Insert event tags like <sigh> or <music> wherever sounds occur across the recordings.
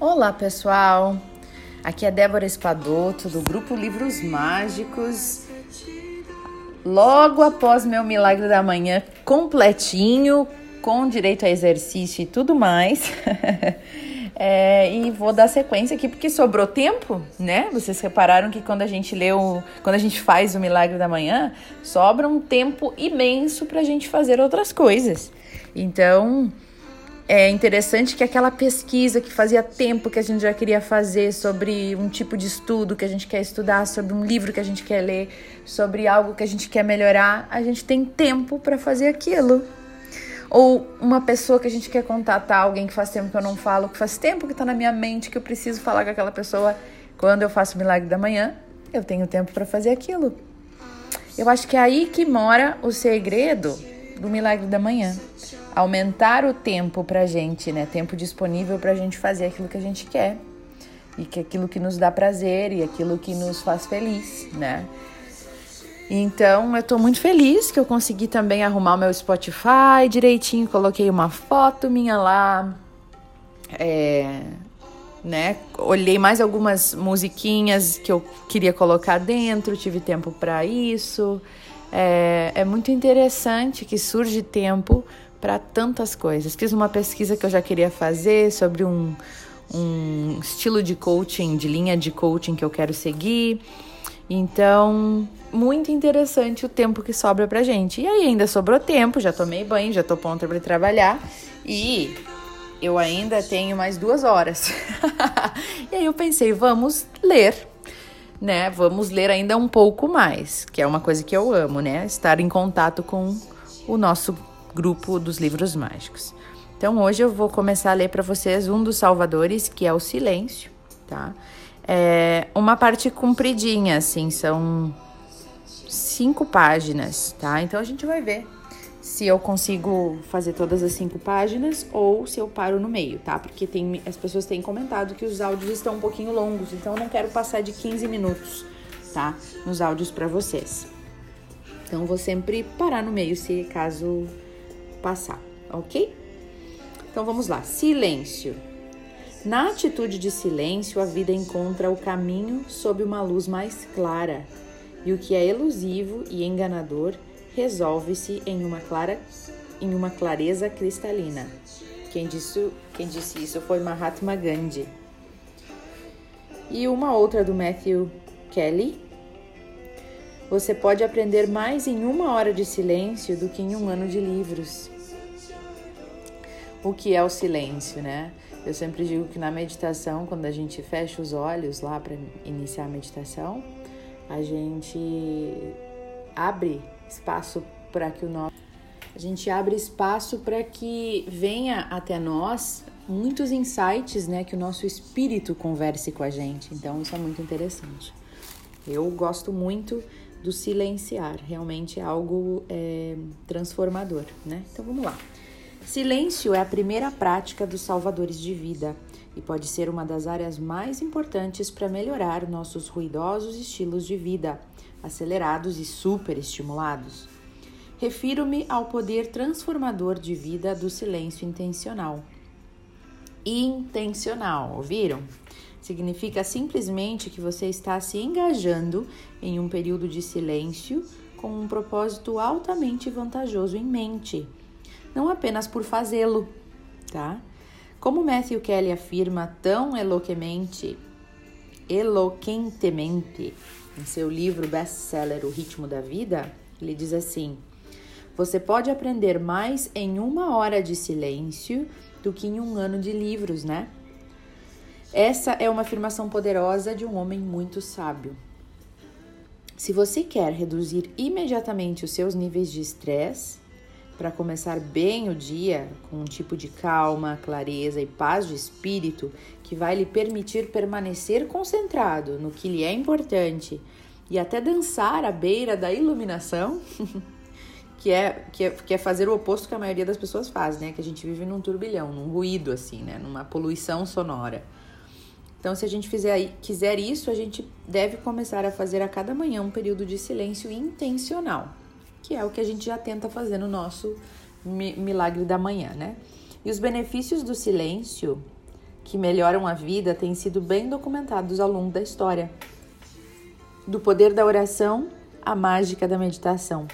Olá, pessoal. Aqui é Débora Espadoto do grupo Livros Mágicos. Logo após meu milagre da manhã completinho, com direito a exercício e tudo mais. <laughs> É, e vou dar sequência aqui porque sobrou tempo, né? Vocês repararam que quando a gente lê o, quando a gente faz o milagre da manhã, sobra um tempo imenso para a gente fazer outras coisas. Então, é interessante que aquela pesquisa que fazia tempo que a gente já queria fazer sobre um tipo de estudo que a gente quer estudar, sobre um livro que a gente quer ler, sobre algo que a gente quer melhorar, a gente tem tempo para fazer aquilo. Ou uma pessoa que a gente quer contatar, alguém que faz tempo que eu não falo, que faz tempo que está na minha mente, que eu preciso falar com aquela pessoa. Quando eu faço o milagre da manhã, eu tenho tempo para fazer aquilo. Eu acho que é aí que mora o segredo do milagre da manhã. Aumentar o tempo pra gente, né? Tempo disponível pra gente fazer aquilo que a gente quer. E que aquilo que nos dá prazer e aquilo que nos faz feliz, né? Então, eu tô muito feliz que eu consegui também arrumar o meu Spotify direitinho, coloquei uma foto minha lá, é, né? Olhei mais algumas musiquinhas que eu queria colocar dentro, tive tempo para isso. É, é muito interessante que surge tempo para tantas coisas. Fiz uma pesquisa que eu já queria fazer sobre um, um estilo de coaching, de linha de coaching que eu quero seguir. Então, muito interessante o tempo que sobra pra gente. E aí ainda sobrou tempo, já tomei banho, já tô pronta para trabalhar e eu ainda tenho mais duas horas. <laughs> e aí eu pensei, vamos ler, né? Vamos ler ainda um pouco mais, que é uma coisa que eu amo, né? Estar em contato com o nosso grupo dos livros mágicos. Então hoje eu vou começar a ler para vocês um dos salvadores, que é o silêncio, tá? É uma parte compridinha, assim, são cinco páginas, tá? Então a gente vai ver se eu consigo fazer todas as cinco páginas ou se eu paro no meio, tá? Porque tem, as pessoas têm comentado que os áudios estão um pouquinho longos, então eu não quero passar de 15 minutos, tá? Nos áudios para vocês. Então vou sempre parar no meio se caso passar, ok? Então vamos lá. Silêncio. Na atitude de silêncio, a vida encontra o caminho sob uma luz mais clara, e o que é elusivo e enganador resolve-se em uma clara em uma clareza cristalina. Quem disse, quem disse isso foi Mahatma Gandhi. E uma outra do Matthew Kelly. Você pode aprender mais em uma hora de silêncio do que em um ano de livros. O que é o silêncio, né? Eu sempre digo que na meditação, quando a gente fecha os olhos lá para iniciar a meditação, a gente abre espaço para que o nosso a gente abre espaço para que venha até nós muitos insights, né, que o nosso espírito converse com a gente. Então isso é muito interessante. Eu gosto muito do silenciar, realmente é algo é, transformador, né? Então vamos lá. Silêncio é a primeira prática dos salvadores de vida e pode ser uma das áreas mais importantes para melhorar nossos ruidosos estilos de vida, acelerados e superestimulados. Refiro-me ao poder transformador de vida do silêncio intencional. Intencional, ouviram? Significa simplesmente que você está se engajando em um período de silêncio com um propósito altamente vantajoso em mente, não apenas por fazê-lo, tá? Como Matthew Kelly afirma tão eloquemente, eloquentemente em seu livro best-seller O Ritmo da Vida, ele diz assim: Você pode aprender mais em uma hora de silêncio do que em um ano de livros, né? Essa é uma afirmação poderosa de um homem muito sábio. Se você quer reduzir imediatamente os seus níveis de estresse, para começar bem o dia com um tipo de calma, clareza e paz de espírito que vai lhe permitir permanecer concentrado no que lhe é importante e até dançar à beira da iluminação, <laughs> que é, que é, que é fazer o oposto que a maioria das pessoas faz, né? Que a gente vive num turbilhão, num ruído assim, né? Numa poluição sonora. Então, se a gente fizer, quiser isso, a gente deve começar a fazer a cada manhã um período de silêncio intencional que é o que a gente já tenta fazer no nosso milagre da manhã, né? E os benefícios do silêncio que melhoram a vida têm sido bem documentados ao longo da história. Do poder da oração à mágica da meditação.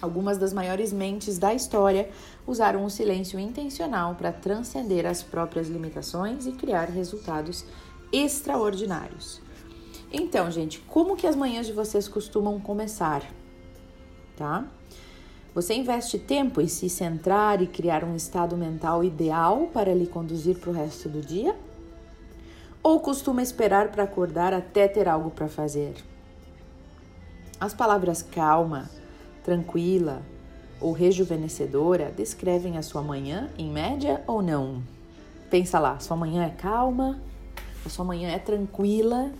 Algumas das maiores mentes da história usaram o silêncio intencional para transcender as próprias limitações e criar resultados extraordinários. Então, gente, como que as manhãs de vocês costumam começar? Tá? Você investe tempo em se centrar e criar um estado mental ideal para lhe conduzir para o resto do dia? Ou costuma esperar para acordar até ter algo para fazer? As palavras calma, tranquila ou rejuvenescedora descrevem a sua manhã em média ou não? Pensa lá, sua manhã é calma, a sua manhã é tranquila,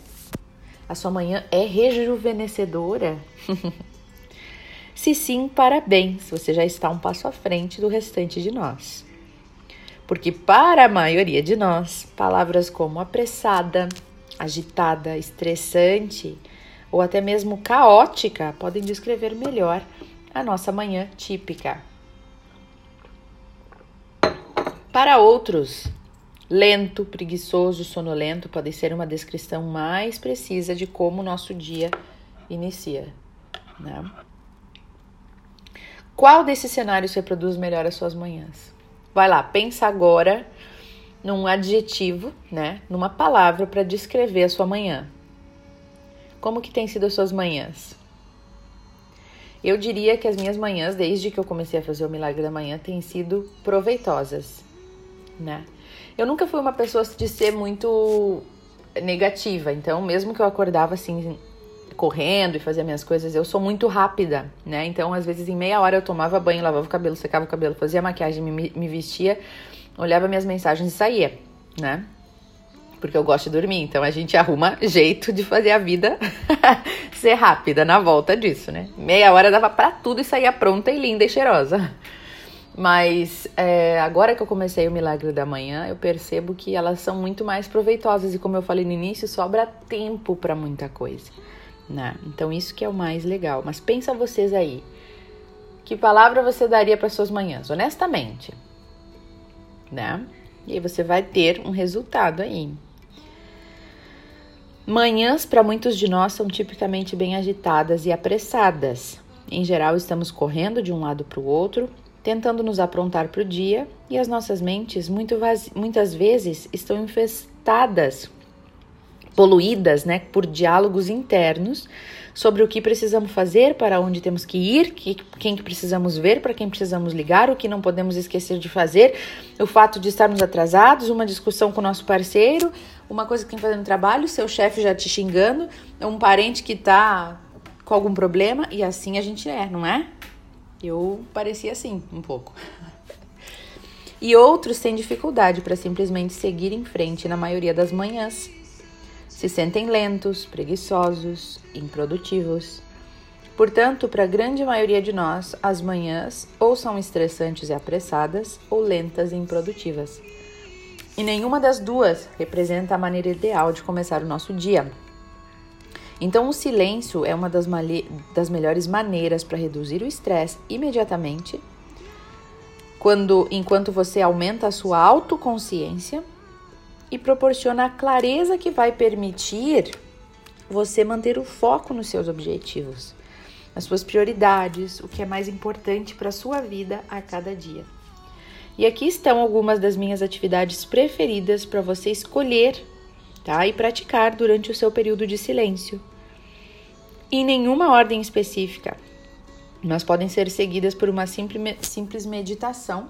a sua manhã é rejuvenescedora? <laughs> Se sim, parabéns, você já está um passo à frente do restante de nós. Porque para a maioria de nós, palavras como apressada, agitada, estressante ou até mesmo caótica podem descrever melhor a nossa manhã típica. Para outros, lento, preguiçoso, sonolento pode ser uma descrição mais precisa de como o nosso dia inicia. Né? Qual desses cenários reproduz melhor as suas manhãs? Vai lá, pensa agora num adjetivo, né? Numa palavra para descrever a sua manhã. Como que tem sido as suas manhãs? Eu diria que as minhas manhãs, desde que eu comecei a fazer o milagre da manhã, têm sido proveitosas, né? Eu nunca fui uma pessoa de ser muito negativa, então mesmo que eu acordava assim correndo e fazia minhas coisas, eu sou muito rápida, né? Então, às vezes, em meia hora eu tomava banho, lavava o cabelo, secava o cabelo, fazia maquiagem, me, me vestia, olhava minhas mensagens e saía, né? Porque eu gosto de dormir, então a gente arruma <laughs> jeito de fazer a vida <laughs> ser rápida na volta disso, né? Meia hora dava para tudo e saía pronta e linda e cheirosa. Mas é, agora que eu comecei o Milagre da Manhã, eu percebo que elas são muito mais proveitosas e, como eu falei no início, sobra tempo para muita coisa né? Então isso que é o mais legal. Mas pensa vocês aí. Que palavra você daria para suas manhãs, honestamente? Né? E aí você vai ter um resultado aí. Manhãs para muitos de nós são tipicamente bem agitadas e apressadas. Em geral, estamos correndo de um lado para o outro, tentando nos aprontar para o dia, e as nossas mentes muito muitas vezes estão infestadas poluídas né, por diálogos internos sobre o que precisamos fazer, para onde temos que ir, que, quem que precisamos ver, para quem precisamos ligar, o que não podemos esquecer de fazer, o fato de estarmos atrasados, uma discussão com o nosso parceiro, uma coisa que tem fazendo trabalho, seu chefe já te xingando, um parente que está com algum problema, e assim a gente é, não é? Eu parecia assim, um pouco. <laughs> E outros têm dificuldade para simplesmente seguir em frente na maioria das manhãs se sentem lentos, preguiçosos, improdutivos. Portanto, para a grande maioria de nós, as manhãs ou são estressantes e apressadas ou lentas e improdutivas. E nenhuma das duas representa a maneira ideal de começar o nosso dia. Então, o silêncio é uma das, das melhores maneiras para reduzir o estresse imediatamente, quando enquanto você aumenta a sua autoconsciência e proporciona a clareza que vai permitir você manter o foco nos seus objetivos, nas suas prioridades, o que é mais importante para a sua vida a cada dia. E aqui estão algumas das minhas atividades preferidas para você escolher tá? e praticar durante o seu período de silêncio. Em nenhuma ordem específica, mas podem ser seguidas por uma simples meditação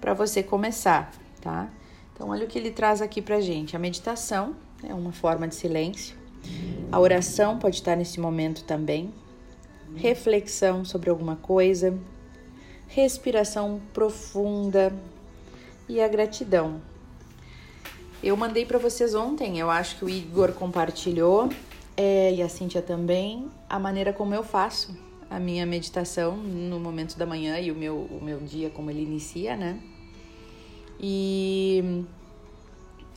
para você começar, tá? Então, olha o que ele traz aqui para gente. A meditação é uma forma de silêncio. A oração pode estar nesse momento também. Reflexão sobre alguma coisa. Respiração profunda e a gratidão. Eu mandei para vocês ontem, eu acho que o Igor compartilhou é, e a Cíntia também, a maneira como eu faço a minha meditação no momento da manhã e o meu, o meu dia, como ele inicia, né? E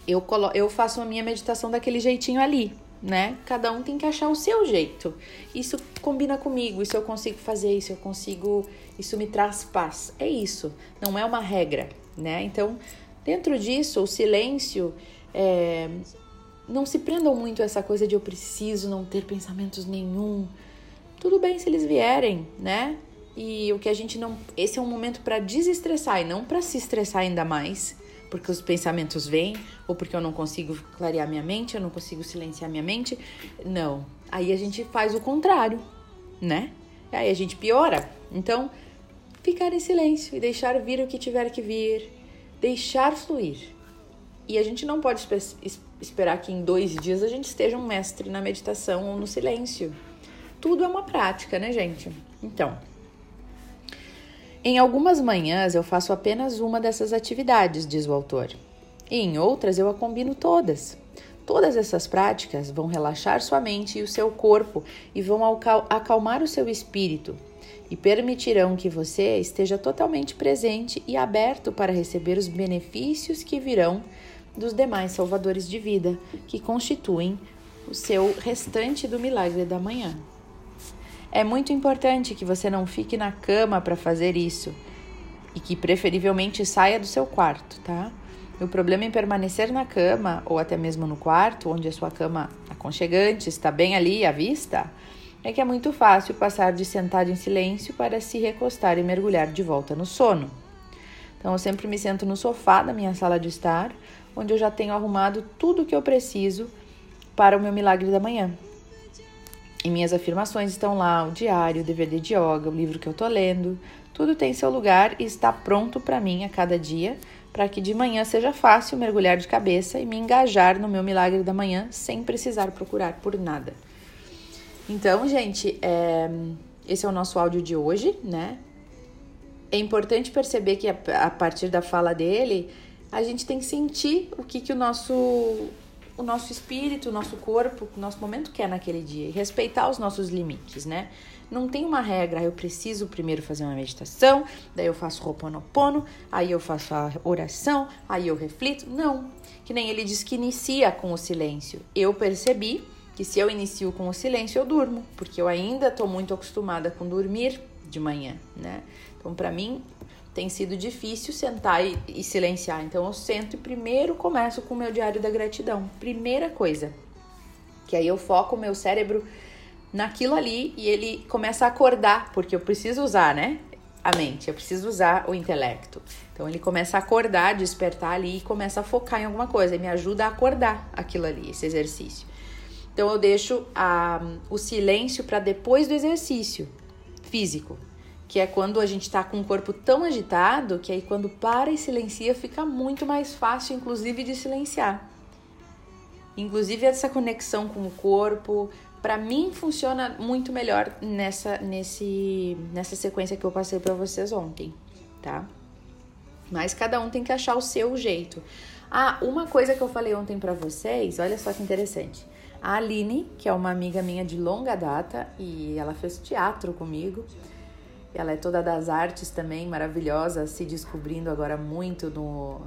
eu, colo eu faço a minha meditação daquele jeitinho ali, né? Cada um tem que achar o seu jeito. Isso combina comigo, isso eu consigo fazer, isso eu consigo, isso me traz paz. É isso, não é uma regra, né? Então, Dentro disso, o silêncio é, não se prendam muito a essa coisa de eu preciso não ter pensamentos nenhum. Tudo bem se eles vierem, né? E o que a gente não. Esse é um momento para desestressar e não para se estressar ainda mais, porque os pensamentos vêm, ou porque eu não consigo clarear minha mente, eu não consigo silenciar minha mente. Não. Aí a gente faz o contrário, né? Aí a gente piora. Então, ficar em silêncio e deixar vir o que tiver que vir, deixar fluir. E a gente não pode esperar que em dois dias a gente esteja um mestre na meditação ou no silêncio. Tudo é uma prática, né, gente? Então, em algumas manhãs eu faço apenas uma dessas atividades, diz o autor, e em outras eu a combino todas. Todas essas práticas vão relaxar sua mente e o seu corpo e vão acalmar o seu espírito e permitirão que você esteja totalmente presente e aberto para receber os benefícios que virão dos demais salvadores de vida que constituem o seu restante do milagre da manhã. É muito importante que você não fique na cama para fazer isso e que preferivelmente saia do seu quarto, tá? O problema em permanecer na cama ou até mesmo no quarto, onde a sua cama aconchegante está bem ali à vista, é que é muito fácil passar de sentado em silêncio para se recostar e mergulhar de volta no sono. Então eu sempre me sento no sofá da minha sala de estar, onde eu já tenho arrumado tudo o que eu preciso para o meu milagre da manhã. E minhas afirmações estão lá, o diário, o DVD de yoga, o livro que eu tô lendo. Tudo tem seu lugar e está pronto para mim a cada dia, para que de manhã seja fácil mergulhar de cabeça e me engajar no meu milagre da manhã sem precisar procurar por nada. Então, gente, é, esse é o nosso áudio de hoje, né? É importante perceber que a partir da fala dele, a gente tem que sentir o que, que o nosso o nosso espírito, o nosso corpo, o nosso momento quer naquele dia e respeitar os nossos limites, né? Não tem uma regra, eu preciso primeiro fazer uma meditação, daí eu faço Ho'oponopono, aí eu faço a oração, aí eu reflito. Não, que nem ele diz que inicia com o silêncio. Eu percebi que se eu inicio com o silêncio, eu durmo, porque eu ainda estou muito acostumada com dormir de manhã, né? Então, para mim, tem sido difícil sentar e, e, silenciar. Então eu sento e primeiro começo com o meu diário da gratidão. Primeira coisa. Que aí eu foco o meu cérebro naquilo ali e ele começa a acordar, porque eu preciso usar, né? A mente, eu preciso usar o intelecto. Então ele começa a acordar, despertar ali e começa a focar em alguma coisa. E me ajuda a acordar aquilo ali, esse exercício. Então eu deixo a, o silêncio para depois do exercício físico que é quando a gente está com o corpo tão agitado que aí quando para e silencia fica muito mais fácil, inclusive, de silenciar. Inclusive essa conexão com o corpo, para mim funciona muito melhor nessa nesse nessa sequência que eu passei para vocês ontem, tá? Mas cada um tem que achar o seu jeito. Ah, uma coisa que eu falei ontem para vocês, olha só que interessante. A Aline, que é uma amiga minha de longa data e ela fez teatro comigo, ela é toda das artes também, maravilhosa, se descobrindo agora muito no,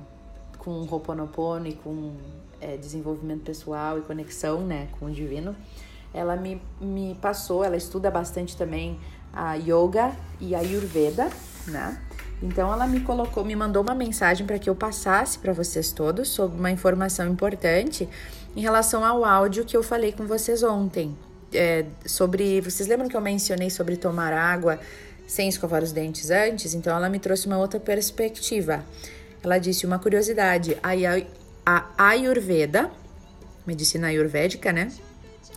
com Ho'oponopono e com é, desenvolvimento pessoal e conexão né, com o divino. Ela me, me passou, ela estuda bastante também a yoga e a ayurveda, né? Então ela me colocou, me mandou uma mensagem para que eu passasse para vocês todos sobre uma informação importante em relação ao áudio que eu falei com vocês ontem. É, sobre, vocês lembram que eu mencionei sobre tomar água sem escovar os dentes antes, então ela me trouxe uma outra perspectiva. Ela disse uma curiosidade: a Ayurveda, medicina ayurvédica, né?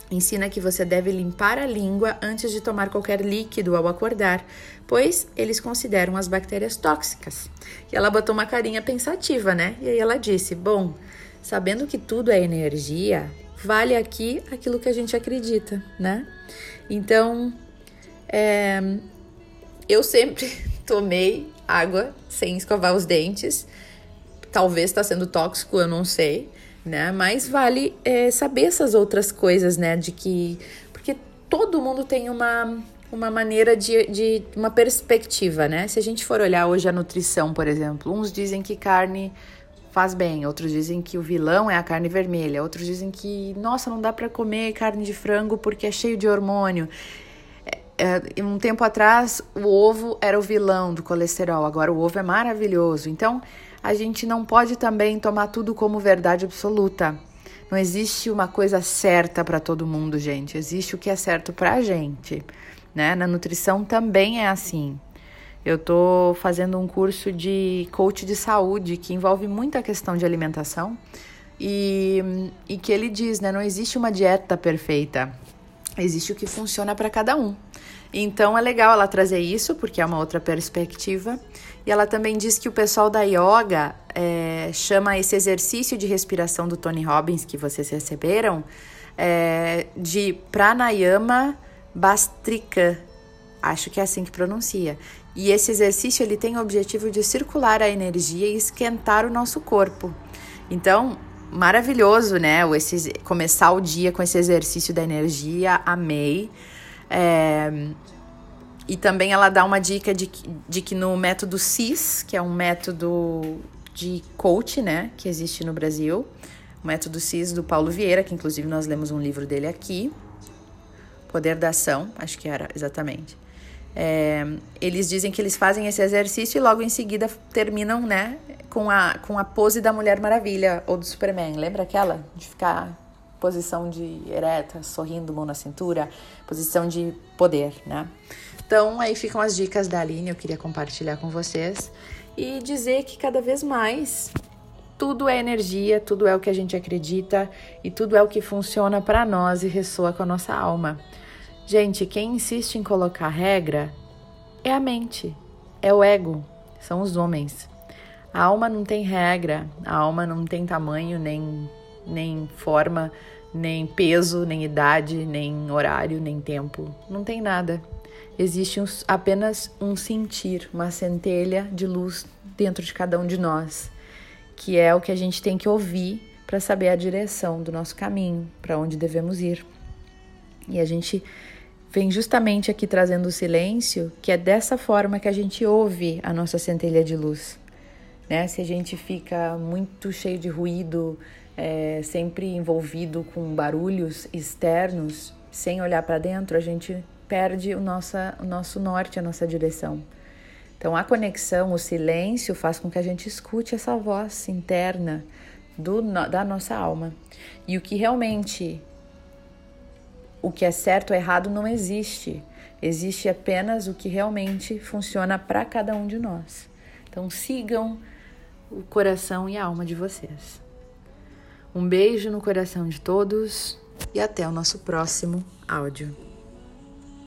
Ensina que você deve limpar a língua antes de tomar qualquer líquido ao acordar, pois eles consideram as bactérias tóxicas. E ela botou uma carinha pensativa, né? E aí ela disse: Bom, sabendo que tudo é energia, vale aqui aquilo que a gente acredita, né? Então, é, eu sempre <laughs> tomei água sem escovar os dentes. Talvez está sendo tóxico, eu não sei, né? Mas vale é, saber essas outras coisas, né? De que. Porque todo mundo tem uma, uma maneira de, de. uma perspectiva, né? Se a gente for olhar hoje a nutrição, por exemplo, uns dizem que carne faz bem, outros dizem que o vilão é a carne vermelha, outros dizem que, nossa, não dá para comer carne de frango porque é cheio de hormônio é, um tempo atrás o ovo era o vilão do colesterol, agora o ovo é maravilhoso. Então a gente não pode também tomar tudo como verdade absoluta. Não existe uma coisa certa para todo mundo, gente. Existe o que é certo para a gente, né? Na nutrição também é assim. Eu tô fazendo um curso de coach de saúde que envolve muita questão de alimentação e, e que ele diz, né? Não existe uma dieta perfeita. Existe o que funciona para cada um. Então é legal ela trazer isso, porque é uma outra perspectiva. E ela também diz que o pessoal da yoga é, chama esse exercício de respiração do Tony Robbins que vocês receberam é, de pranayama bastrika. Acho que é assim que pronuncia. E esse exercício ele tem o objetivo de circular a energia e esquentar o nosso corpo. Então, maravilhoso, né? Esse, começar o dia com esse exercício da energia, amei. É, e também ela dá uma dica de, de que no método CIS, que é um método de coach, né, que existe no Brasil, o método CIS do Paulo Vieira, que inclusive nós lemos um livro dele aqui, Poder da Ação, acho que era exatamente. É, eles dizem que eles fazem esse exercício e logo em seguida terminam, né, com a, com a pose da Mulher Maravilha ou do Superman. Lembra aquela? De ficar posição de ereta, sorrindo, mão na cintura, posição de poder, né? Então, aí ficam as dicas da Aline, eu queria compartilhar com vocês e dizer que cada vez mais tudo é energia, tudo é o que a gente acredita e tudo é o que funciona para nós e ressoa com a nossa alma. Gente, quem insiste em colocar regra é a mente, é o ego, são os homens. A alma não tem regra, a alma não tem tamanho, nem, nem forma, nem peso, nem idade, nem horário, nem tempo. Não tem nada. Existe um, apenas um sentir, uma centelha de luz dentro de cada um de nós, que é o que a gente tem que ouvir para saber a direção do nosso caminho, para onde devemos ir. E a gente vem justamente aqui trazendo o silêncio, que é dessa forma que a gente ouve a nossa centelha de luz. Né? Se a gente fica muito cheio de ruído, é, sempre envolvido com barulhos externos, sem olhar para dentro, a gente perde o, nossa, o nosso norte, a nossa direção. Então, a conexão, o silêncio faz com que a gente escute essa voz interna do, da nossa alma. E o que realmente o que é certo ou errado não existe. Existe apenas o que realmente funciona para cada um de nós. Então sigam o coração e a alma de vocês. Um beijo no coração de todos e até o nosso próximo áudio.